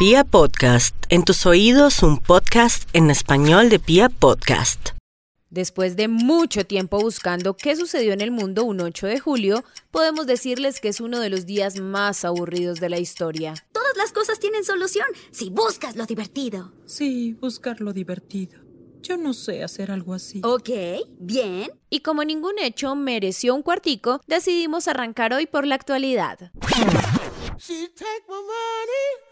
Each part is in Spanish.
Pia Podcast, en tus oídos un podcast en español de Pia Podcast. Después de mucho tiempo buscando qué sucedió en el mundo un 8 de julio, podemos decirles que es uno de los días más aburridos de la historia. Todas las cosas tienen solución si buscas lo divertido. Sí, buscar lo divertido. Yo no sé hacer algo así. Ok, bien. Y como ningún hecho mereció un cuartico, decidimos arrancar hoy por la actualidad. She take my money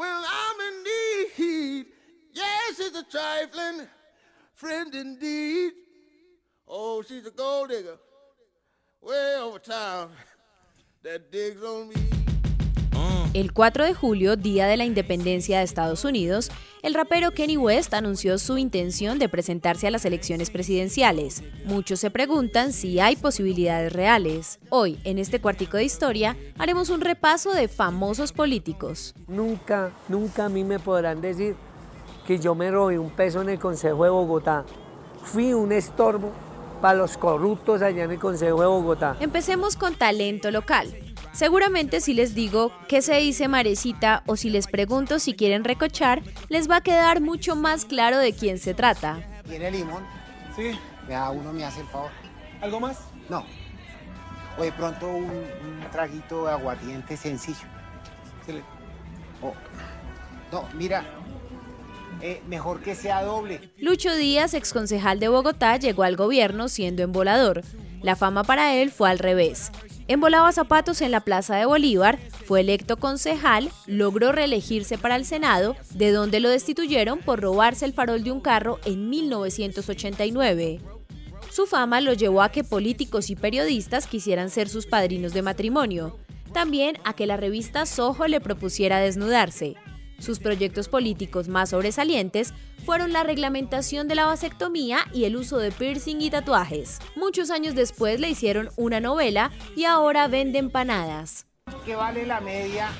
when I'm in need. Yes, she's a trifling friend indeed. Oh, she's a gold digger way over town that digs on me. El 4 de julio, día de la independencia de Estados Unidos, el rapero Kenny West anunció su intención de presentarse a las elecciones presidenciales. Muchos se preguntan si hay posibilidades reales. Hoy, en este cuartico de historia, haremos un repaso de famosos políticos. Nunca, nunca a mí me podrán decir que yo me robé un peso en el Consejo de Bogotá. Fui un estorbo para los corruptos allá en el Consejo de Bogotá. Empecemos con talento local. Seguramente si les digo qué se dice Marecita o si les pregunto si quieren recochar, les va a quedar mucho más claro de quién se trata. ¿Tiene limón? Sí. Me da uno, me hace el favor. ¿Algo más? No. O de pronto un, un traguito de aguardiente sencillo. Sí, le- O- no, mira, eh, mejor que sea doble. Lucho Díaz, exconcejal de Bogotá, llegó al gobierno siendo embolador. La fama para él fue al revés. Embolaba zapatos en la Plaza de Bolívar, fue electo concejal, logró reelegirse para el Senado, de donde lo destituyeron por robarse el farol de un carro en 1989. Su fama lo llevó a que políticos y periodistas quisieran ser sus padrinos de matrimonio, también a que la revista Soho le propusiera desnudarse. Sus proyectos políticos más sobresalientes fueron la reglamentación de la vasectomía y el uso de piercing y tatuajes. Muchos años después le hicieron una novela y ahora vende empanadas. ¿Qué vale la media?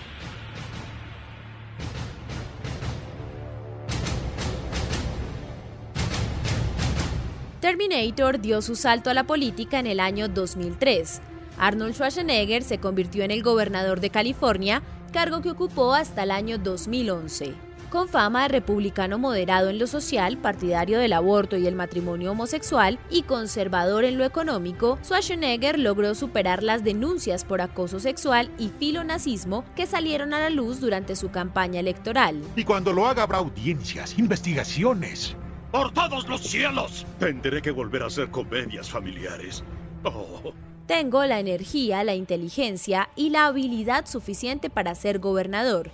Terminator dio su salto a la política en el año 2003. Arnold Schwarzenegger se convirtió en el gobernador de California, cargo que ocupó hasta el año 2011. Con fama de republicano moderado en lo social, partidario del aborto y el matrimonio homosexual y conservador en lo económico, Schwarzenegger logró superar las denuncias por acoso sexual y filonazismo que salieron a la luz durante su campaña electoral. Y cuando lo haga habrá audiencias, investigaciones. ¡Por todos los cielos! Tendré que volver a hacer comedias familiares. Oh. Tengo la energía, la inteligencia y la habilidad suficiente para ser gobernador,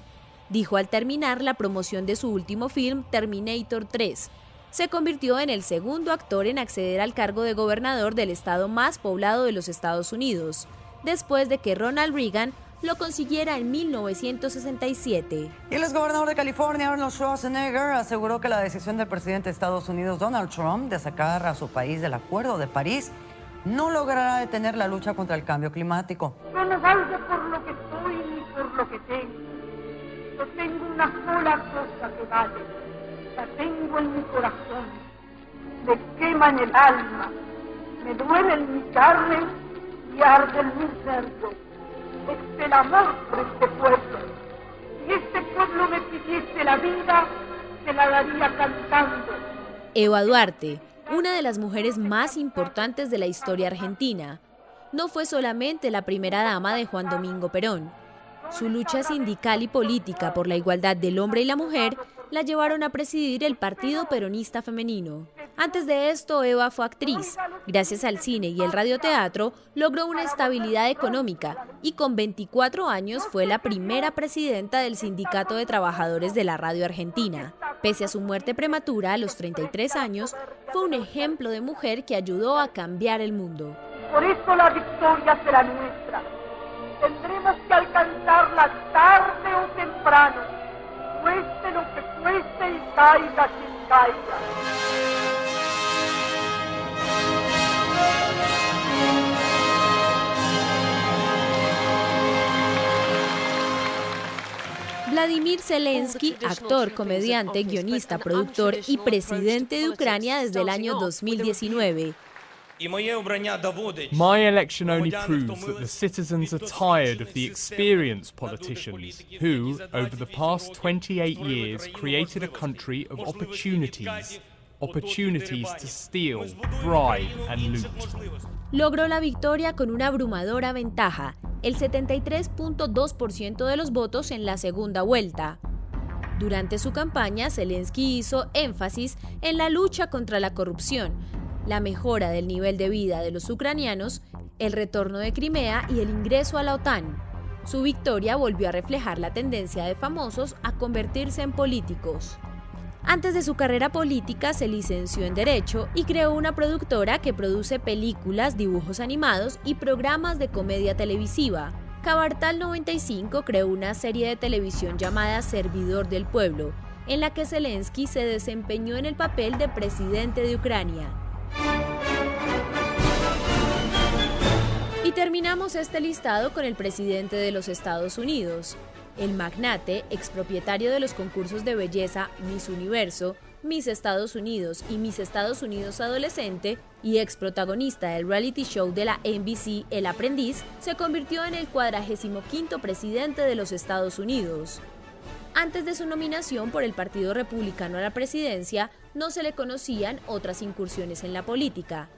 dijo al terminar la promoción de su último film Terminator 3. Se convirtió en el segundo actor en acceder al cargo de gobernador del estado más poblado de los Estados Unidos, después de que Ronald Reagan lo consiguiera en 1967. Y el exgobernador de California, Arnold Schwarzenegger, aseguró que la decisión del presidente de Estados Unidos, Donald Trump, de sacar a su país del Acuerdo de París no logrará detener la lucha contra el cambio climático. No valgo por lo que soy ni por lo que tengo. Yo tengo una sola cosa que vale. La tengo en mi corazón. Me quema en el alma. Me duele en mi carne y arde en mi cerdo. Es el amor por este pueblo. Si este pueblo me pidiese la vida, se la daría cantando. Eva Duarte, una de las mujeres más importantes de la historia argentina. No fue solamente la primera dama de Juan Domingo Perón. Su lucha sindical y política por la igualdad del hombre y la mujer la llevaron a presidir el Partido Peronista Femenino. Antes de esto, Eva fue actriz. Gracias al cine y el radioteatro, logró una estabilidad económica y con 24 años fue la primera presidenta del Sindicato de Trabajadores de la Radio Argentina. Pese a su muerte prematura a los 33 años, fue un ejemplo de mujer que ayudó a cambiar el mundo. Por eso la victoria será nuestra. Tendremos que alcanzarla tarde o temprano, cueste lo que cueste y caiga quien caiga. Vladimir Zelensky, actor, comediante, guionista, productor y presidente de Ucrania desde el año 2019. My election only proves that the citizens are tired of the experienced politicians who, over the past 28 years, created a country of opportunities. Opportunities to steal, bribe and loot. Logró la victoria con una abrumadora ventaja, el 73.2% de los votos en la segunda vuelta. Durante su campaña, Zelensky hizo énfasis en la lucha contra la corrupción, la mejora del nivel de vida de los ucranianos, el retorno de Crimea y el ingreso a la OTAN. Su victoria volvió a reflejar la tendencia de famosos a convertirse en políticos. Antes de su carrera política se licenció en Derecho y creó una productora que produce películas, dibujos animados y programas de comedia televisiva. Cabartal 95 creó una serie de televisión llamada Servidor del Pueblo, en la que Zelensky se desempeñó en el papel de presidente de Ucrania. Y terminamos este listado con el presidente de los Estados Unidos. El magnate, expropietario de los concursos de belleza Miss Universo, Miss Estados Unidos y Miss Estados Unidos Adolescente y ex protagonista del reality show de la NBC El Aprendiz, se convirtió en el 45 presidente de los Estados Unidos. Antes de su nominación por el Partido Republicano a la presidencia, no se le conocían otras incursiones en la política.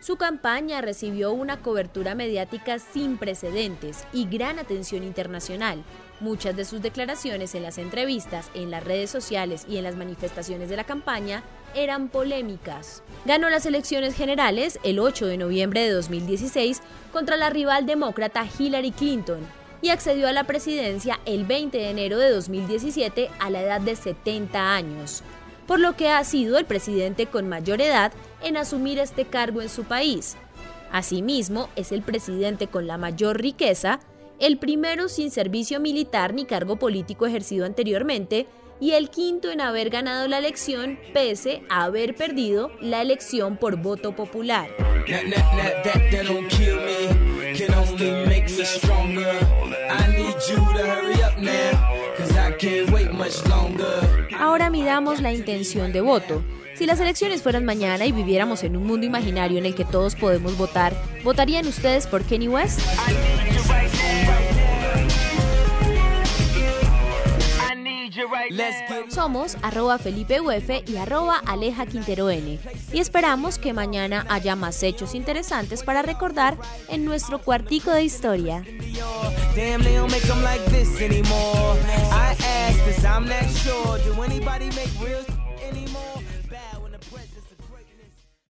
Su campaña recibió una cobertura mediática sin precedentes y gran atención internacional. Muchas de sus declaraciones en las entrevistas, en las redes sociales y en las manifestaciones de la campaña eran polémicas. Ganó las elecciones generales el 8 de noviembre de 2016 contra la rival demócrata Hillary Clinton y accedió a la presidencia el 20 de enero de 2017 a la edad de 70 años por lo que ha sido el presidente con mayor edad en asumir este cargo en su país. Asimismo, es el presidente con la mayor riqueza, el primero sin servicio militar ni cargo político ejercido anteriormente, y el quinto en haber ganado la elección pese a haber perdido la elección por voto popular. Ahora midamos la intención de voto. Si las elecciones fueran mañana y viviéramos en un mundo imaginario en el que todos podemos votar, ¿votarían ustedes por Kenny West? Somos arroba Felipe Uf y arroba Aleja Quintero N. Y esperamos que mañana haya más hechos interesantes para recordar en nuestro cuartico de historia. 'Cause I'm not sure. Do anybody make real?